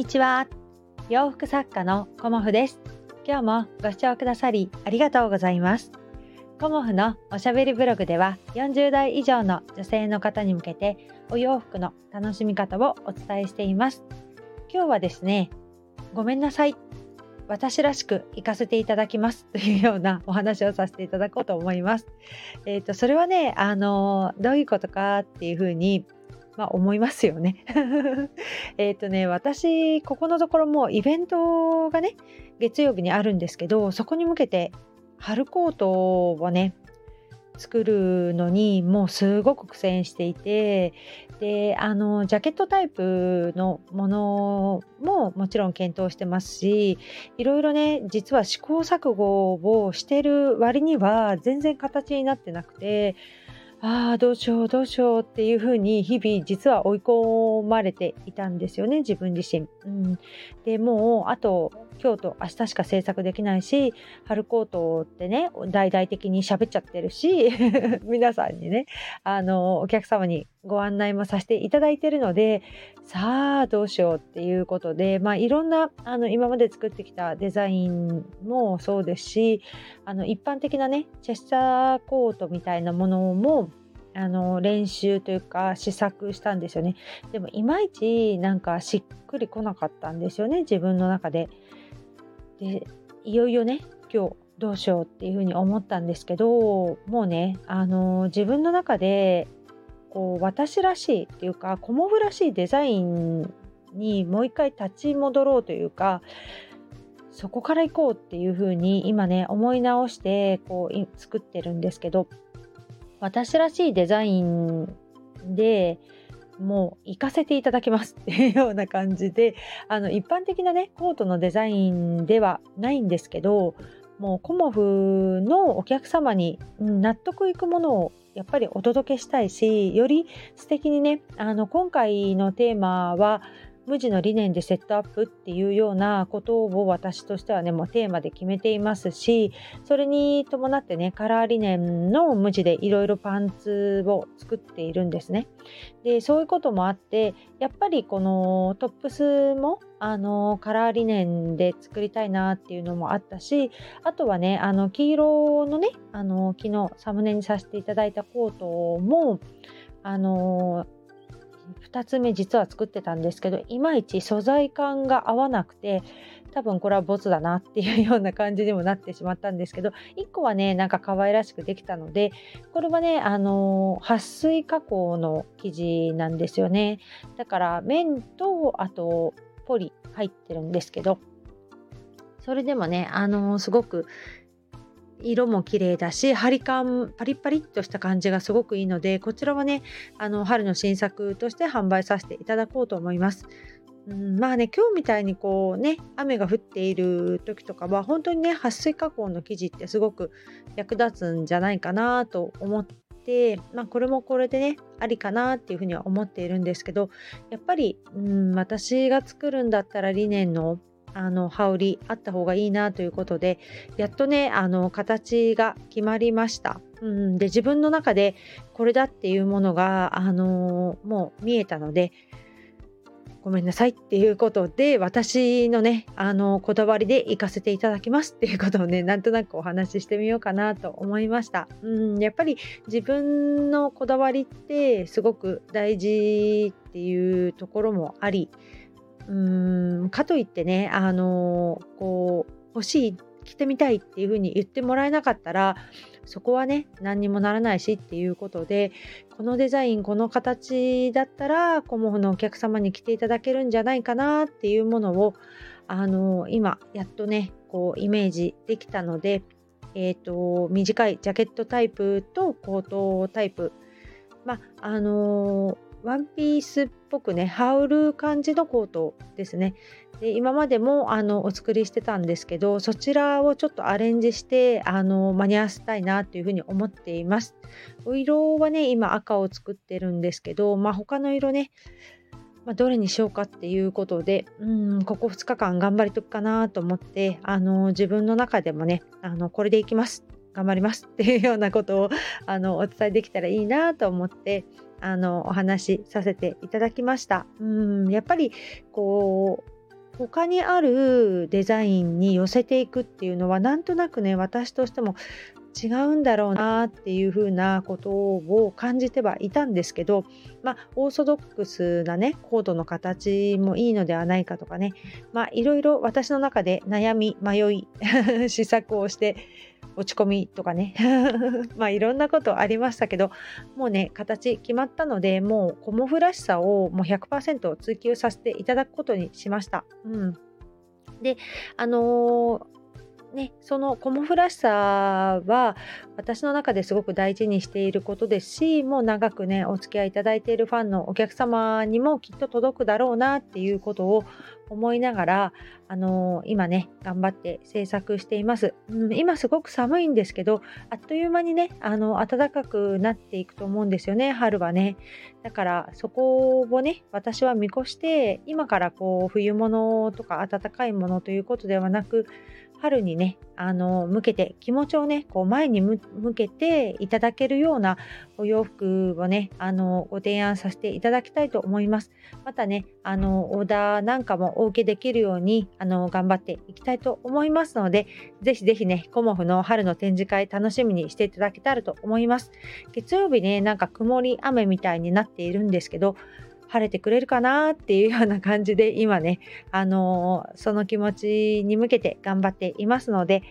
にちは。洋服作家のコモフです。今日もご視聴くださりありがとうございます。コモフのおしゃべりブログでは40代以上の女性の方に向けてお洋服の楽しみ方をお伝えしています。今日はですねごめんなさい。私らしく行かせていただきます。というようなお話をさせていただこうと思います。えっ、ー、とそれはねあのどういうことかっていうふうにまあ、思いますよね。えっとね私ここのところもイベントがね月曜日にあるんですけどそこに向けて春コートをね作るのにもうすごく苦戦していてであのジャケットタイプのものももちろん検討してますしいろいろね実は試行錯誤をしてる割には全然形になってなくてああどうしようどうしようっていうふうに日々実は追い込まれていたんですよね自分自身。うん、でもうあと今日と明日しか制作できないし春コートってね大々的に喋っちゃってるし 皆さんにねあのお客様にご案内もさせていただいてるのでさあどうしようっていうことで、まあ、いろんなあの今まで作ってきたデザインもそうですしあの一般的なねチェスターコートみたいなものもあの練習というか試作したんですよね。でもいまいちなんかしっくりこなかったんですよね自分の中で。でいよいよね今日どうしようっていうふうに思ったんですけどもうねあの自分の中でこう私らしいっていうかコモフらしいデザインにもう一回立ち戻ろうというかそこから行こうっていうふうに今ね思い直してこう作ってるんですけど私らしいデザインでもう行かせていただきますっていうような感じで あの一般的なねコートのデザインではないんですけどもうコモフのお客様に納得いくものをやっぱりお届けしたいしより素敵にねあの今回のテーマは無地の理念でセットアップっていうようなことを私としてはねもうテーマで決めていますしそれに伴ってねカラー理念の無地でいろいろパンツを作っているんですね。でそういうこともあってやっぱりこのトップスもあのカラー理念で作りたいなっていうのもあったしあとはねあの黄色のねあの昨日サムネにさせていただいたコートもあの2つ目実は作ってたんですけどいまいち素材感が合わなくて多分これはボツだなっていうような感じにもなってしまったんですけど1個はねなんか可愛らしくできたのでこれはねあの撥水加工の生地なんですよね。だから綿とあとポリ入ってるんですけどそれでもねあのすごく色も綺麗だし張り感パリパリッとした感じがすごくいいのでこちらはねあの春の新作として販売させていただこうと思います。うん、まあね今日みたいにこうね雨が降っている時とかは本当にね撥水加工の生地ってすごく役立つんじゃないかなと思って、まあ、これもこれでねありかなっていうふうには思っているんですけどやっぱり、うん、私が作るんだったらリネンのあの羽織あった方がいいなということでやっとねあの形が決まりました。うん、で自分の中でこれだっていうものが、あの、もう見えたのでごめんなさいっていうことで私のねあのこだわりで行かせていただきますっていうことをね なんとなくお話ししてみようかなと思いました。うんやっぱり自分のこだわりってすごく大事っていうところもありうーんかといってねあのこう欲しい着てみたいっていうふうに言ってもらえなかったらそこはね何にもならないしっていうことでこのデザインこの形だったらコモフのお客様に着ていただけるんじゃないかなっていうものをあの今やっとねこうイメージできたので、えーと、短いジャケットタイプとコートタイプ。まああのワンピースっぽくね羽織る感じのコートですね。で今までもあのお作りしてたんですけどそちらをちょっとアレンジしてあの間に合わせたいなというふうに思っています。お色はね今赤を作ってるんですけど、まあ、他の色ねまあ、どれにしようかっていうことでうんここ2日間頑張りとくかなと思ってあの自分の中でもねあのこれでいきます。頑張りますっていうようなことをあのお伝えできたらいいなと思ってあのお話しさせていただきました。うんやっぱりこう他にあるデザインに寄せていくっていうのはなんとなくね私としても違うんだろうなっていうふうなことを感じてはいたんですけど、まあ、オーソドックスなねコードの形もいいのではないかとかね、まあ、いろいろ私の中で悩み迷い 試作をして落ち込みとかね まあいろんなことありましたけどもうね形決まったのでもうコモフらしさをもう100%追求させていただくことにしました。うん、であのーね、そのコモフらしさは私の中ですごく大事にしていることですしもう長くねお付き合いいただいているファンのお客様にもきっと届くだろうなっていうことを思いながら、あのー、今ね頑張って制作しています、うん、今すごく寒いんですけどあっという間にねあの暖かくなっていくと思うんですよね春はね。だからそこをね私は見越して今からこう冬物とか暖かいものということではなく春にねあの向けて気持ちをねこう前に向けていただけるようなお洋服をねあのご提案させていただきたいと思います。またねあのオーダーなんかもお受けできるようにあの頑張っていきたいと思いますのでぜひぜひねコモフの春の展示会楽しみにしていただけたらと思います。月曜日ねなんか曇り雨みたいになっているんですけど晴れてくれるかなっていうような感じで今ね、あのー、その気持ちに向けて頑張っていますので、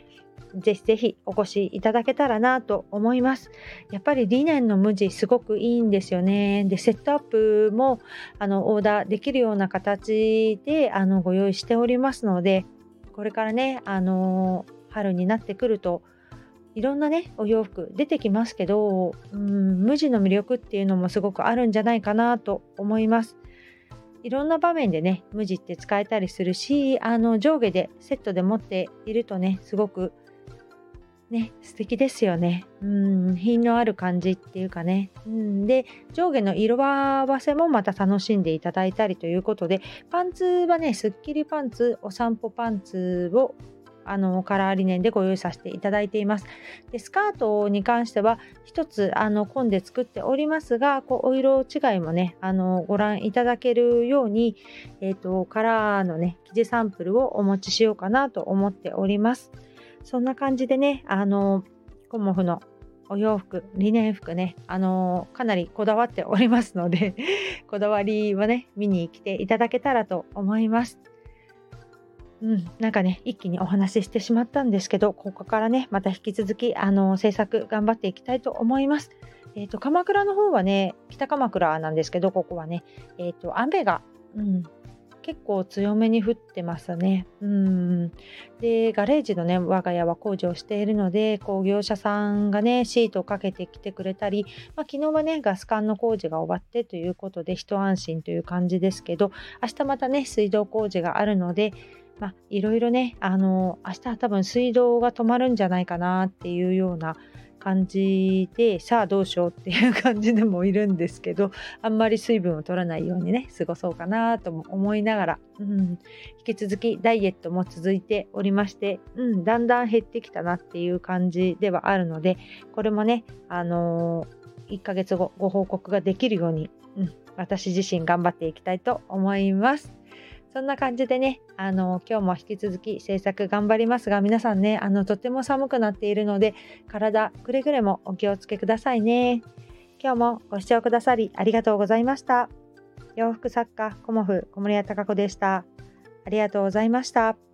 ぜひぜひお越しいただけたらなと思います。やっぱりリネンの無地すごくいいんですよね。で、セットアップもあのオーダーできるような形であのご用意しておりますので、これからね、あの春になってくるといろんなねお洋服出てきますけどうん無地の魅力っていうのもすごくあるんじゃないかなと思います。いろんな場面でね無地って使えたりするしあの上下でセットで持っているとねすごくね素敵ですよね。うん品のある感じっていうかね。うんで上下の色合わせもまた楽しんでいただいたりということでパンツはねすっきりパンツお散歩パンツをあのカラーリネンでご用意させていただいています。でスカートに関しては1つあの紺で作っておりますがこうお色違いもねあのご覧いただけるように、えーと、カラーのね生地サンプルをお持ちしようかなと思っております。そんな感じでねあのコモフのお洋服、リネン服ね、あのー、かなりこだわっておりますので こだわりはね、見に来ていただけたらと思います。うん、なんかね、一気にお話ししてしまったんですけど、ここからね、また引き続き、あの、制作頑張っていきたいと思います。え、ー、と、鎌倉の方はね、北鎌倉なんですけど、ここはね、え、ー、と、雨が、うん、結構強めに降ってますね。うん。で、ガレージのね、我が家は工事をしているので、こう、業者さんがね、シートをかけてきてくれたり、まあ、昨日はね、ガス管の工事が終わってということで、一安心という感じですけど、明日またね、水道工事があるので、まあ、いろいろね、あの、明日は多分水道が止まるんじゃないかなっていうような感じで、さあどうしようっていう感じでもいるんですけど、あんまり水分を取らないようにね、過ごそうかなとも思いながら、うん、引き続きダイエットも続いておりまして、うん、だんだん減ってきたなっていう感じではあるので、これもね、あのー、1ヶ月後ご報告ができるように、うん、私自身頑張っていきたいと思います。そんな感じでね、あの、今日も引き続き制作頑張りますが、皆さんね、あの、とても寒くなっているので、体くれぐれもお気をつけくださいね。今日もご視聴くださりありがとうございました。洋服作家、コモフ、小森屋隆子でした。ありがとうございました。